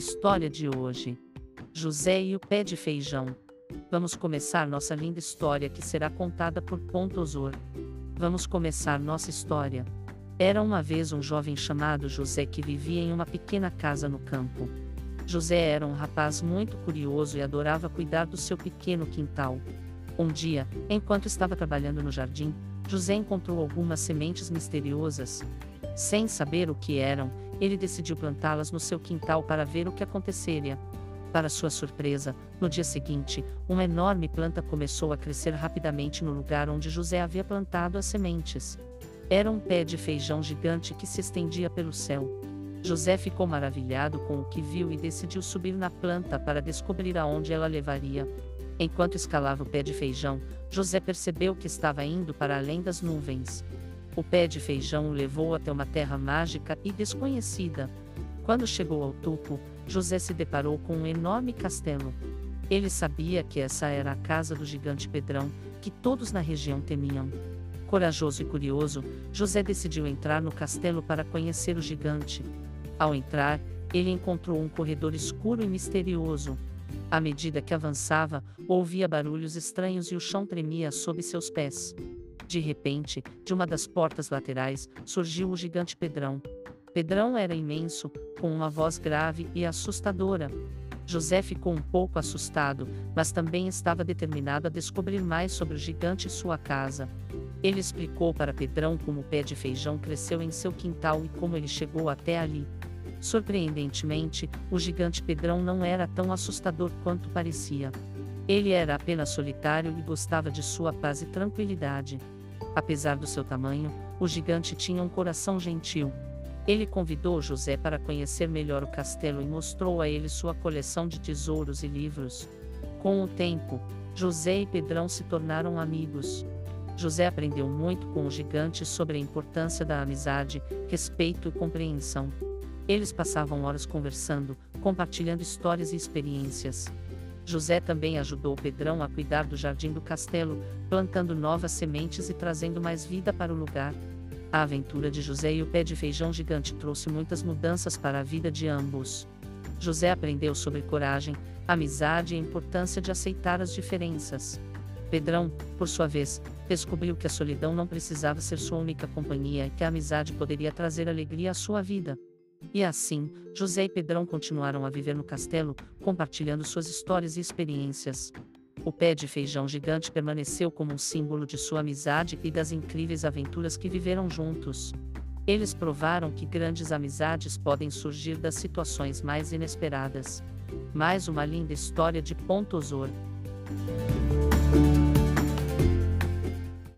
História de hoje: José e o pé de feijão. Vamos começar nossa linda história que será contada por Pontosor. Vamos começar nossa história. Era uma vez um jovem chamado José que vivia em uma pequena casa no campo. José era um rapaz muito curioso e adorava cuidar do seu pequeno quintal. Um dia, enquanto estava trabalhando no jardim, José encontrou algumas sementes misteriosas. Sem saber o que eram, ele decidiu plantá-las no seu quintal para ver o que aconteceria. Para sua surpresa, no dia seguinte, uma enorme planta começou a crescer rapidamente no lugar onde José havia plantado as sementes. Era um pé de feijão gigante que se estendia pelo céu. José ficou maravilhado com o que viu e decidiu subir na planta para descobrir aonde ela levaria. Enquanto escalava o pé de feijão, José percebeu que estava indo para além das nuvens. O pé de feijão o levou até uma terra mágica e desconhecida. Quando chegou ao topo, José se deparou com um enorme castelo. Ele sabia que essa era a casa do gigante Pedrão, que todos na região temiam. Corajoso e curioso, José decidiu entrar no castelo para conhecer o gigante. Ao entrar, ele encontrou um corredor escuro e misterioso. À medida que avançava, ouvia barulhos estranhos e o chão tremia sob seus pés. De repente, de uma das portas laterais, surgiu o gigante Pedrão. Pedrão era imenso, com uma voz grave e assustadora. José ficou um pouco assustado, mas também estava determinado a descobrir mais sobre o gigante e sua casa. Ele explicou para Pedrão como o pé de feijão cresceu em seu quintal e como ele chegou até ali. Surpreendentemente, o gigante Pedrão não era tão assustador quanto parecia. Ele era apenas solitário e gostava de sua paz e tranquilidade. Apesar do seu tamanho, o gigante tinha um coração gentil. Ele convidou José para conhecer melhor o castelo e mostrou a ele sua coleção de tesouros e livros. Com o tempo, José e Pedrão se tornaram amigos. José aprendeu muito com o gigante sobre a importância da amizade, respeito e compreensão. Eles passavam horas conversando, compartilhando histórias e experiências. José também ajudou Pedrão a cuidar do jardim do castelo, plantando novas sementes e trazendo mais vida para o lugar. A aventura de José e o pé de feijão gigante trouxe muitas mudanças para a vida de ambos. José aprendeu sobre coragem, amizade e a importância de aceitar as diferenças. Pedrão, por sua vez, descobriu que a solidão não precisava ser sua única companhia e que a amizade poderia trazer alegria à sua vida. E assim, José e Pedrão continuaram a viver no castelo, compartilhando suas histórias e experiências. O pé de feijão gigante permaneceu como um símbolo de sua amizade e das incríveis aventuras que viveram juntos. Eles provaram que grandes amizades podem surgir das situações mais inesperadas. Mais uma linda história de Pontosor.